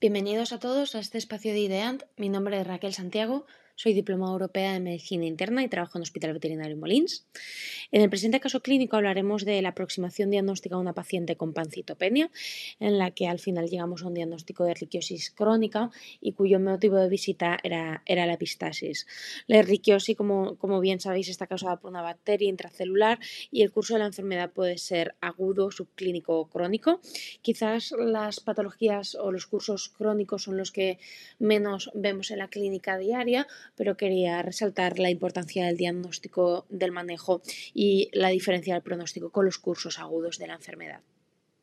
Bienvenidos a todos a este espacio de IDEANT. Mi nombre es Raquel Santiago, soy diplomada europea de medicina interna y trabajo en Hospital Veterinario Molins. En el presente caso clínico hablaremos de la aproximación diagnóstica a una paciente con pancitopenia, en la que al final llegamos a un diagnóstico de erliquiosis crónica y cuyo motivo de visita era, era la epistasis. La erliquiosis, como, como bien sabéis, está causada por una bacteria intracelular y el curso de la enfermedad puede ser agudo, subclínico o crónico. Quizás las patologías o los cursos crónicos son los que menos vemos en la clínica diaria, pero quería resaltar la importancia del diagnóstico del manejo y la diferencia del pronóstico con los cursos agudos de la enfermedad.